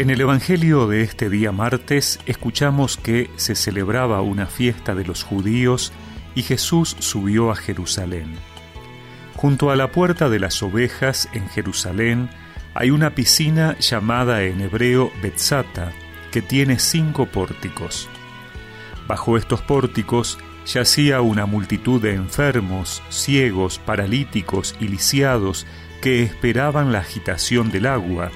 En el Evangelio de este día martes escuchamos que se celebraba una fiesta de los judíos y Jesús subió a Jerusalén. Junto a la puerta de las ovejas en Jerusalén hay una piscina llamada en hebreo Betzata, que tiene cinco pórticos. Bajo estos pórticos yacía una multitud de enfermos, ciegos, paralíticos y lisiados que esperaban la agitación del agua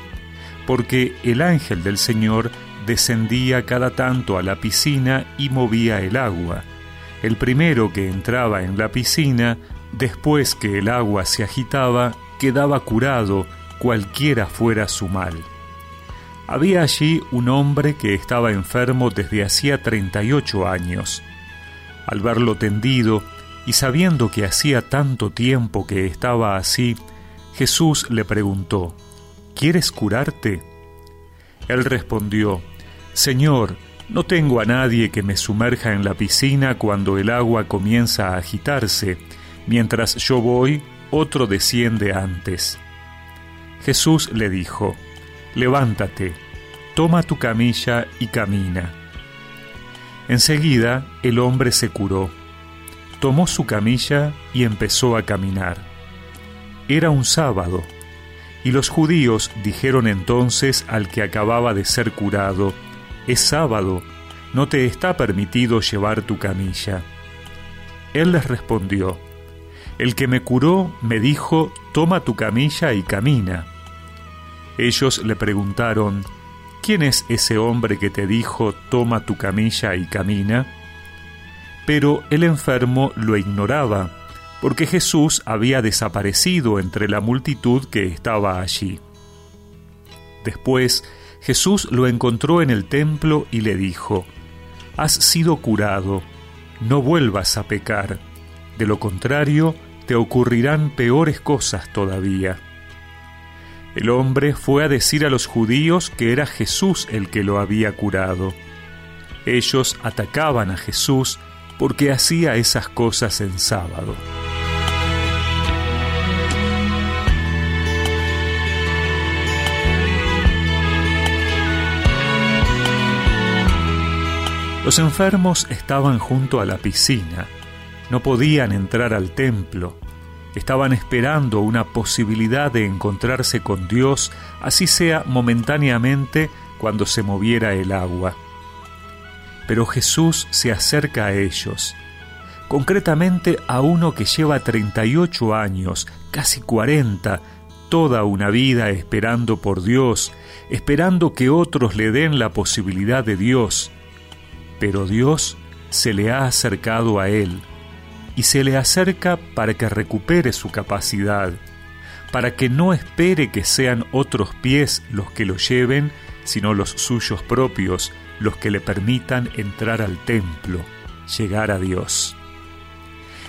porque el ángel del Señor descendía cada tanto a la piscina y movía el agua. El primero que entraba en la piscina, después que el agua se agitaba, quedaba curado, cualquiera fuera su mal. Había allí un hombre que estaba enfermo desde hacía 38 años. Al verlo tendido y sabiendo que hacía tanto tiempo que estaba así, Jesús le preguntó, ¿Quieres curarte? Él respondió, Señor, no tengo a nadie que me sumerja en la piscina cuando el agua comienza a agitarse. Mientras yo voy, otro desciende antes. Jesús le dijo, Levántate, toma tu camilla y camina. Enseguida el hombre se curó, tomó su camilla y empezó a caminar. Era un sábado, y los judíos dijeron entonces al que acababa de ser curado, Es sábado, no te está permitido llevar tu camilla. Él les respondió, El que me curó me dijo, Toma tu camilla y camina. Ellos le preguntaron, ¿quién es ese hombre que te dijo, Toma tu camilla y camina? Pero el enfermo lo ignoraba porque Jesús había desaparecido entre la multitud que estaba allí. Después Jesús lo encontró en el templo y le dijo, Has sido curado, no vuelvas a pecar, de lo contrario te ocurrirán peores cosas todavía. El hombre fue a decir a los judíos que era Jesús el que lo había curado. Ellos atacaban a Jesús porque hacía esas cosas en sábado. Los enfermos estaban junto a la piscina, no podían entrar al templo, estaban esperando una posibilidad de encontrarse con Dios, así sea momentáneamente cuando se moviera el agua. Pero Jesús se acerca a ellos, concretamente a uno que lleva 38 años, casi 40, toda una vida esperando por Dios, esperando que otros le den la posibilidad de Dios, pero Dios se le ha acercado a él y se le acerca para que recupere su capacidad, para que no espere que sean otros pies los que lo lleven, sino los suyos propios los que le permitan entrar al templo, llegar a Dios.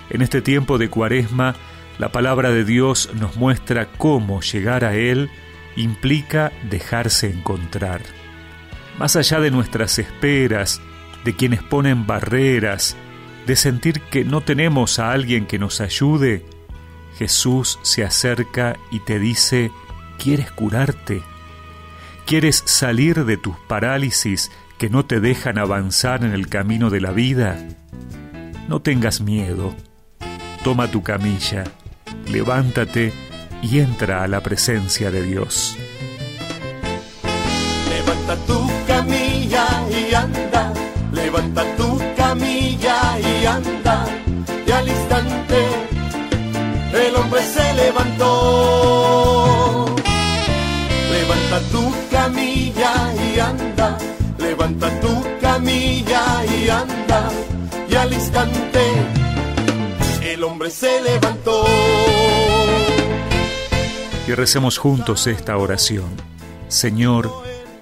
En este tiempo de cuaresma, la palabra de Dios nos muestra cómo llegar a Él implica dejarse encontrar. Más allá de nuestras esperas, de quienes ponen barreras, de sentir que no tenemos a alguien que nos ayude, Jesús se acerca y te dice, ¿quieres curarte? ¿Quieres salir de tus parálisis que no te dejan avanzar en el camino de la vida? No tengas miedo. Toma tu camilla, levántate y entra a la presencia de Dios. Levanta tu el hombre se levantó. Levanta tu camilla y anda, levanta tu camilla y anda, y al instante el hombre se levantó. Y recemos juntos esta oración. Señor,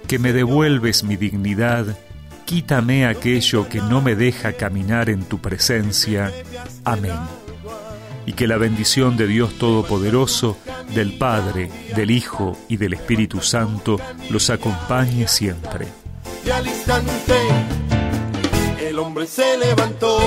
que me devuelves mi dignidad quítame aquello que no me deja caminar en tu presencia. Amén. Y que la bendición de Dios Todopoderoso, del Padre, del Hijo y del Espíritu Santo los acompañe siempre. Y al instante el hombre se levantó.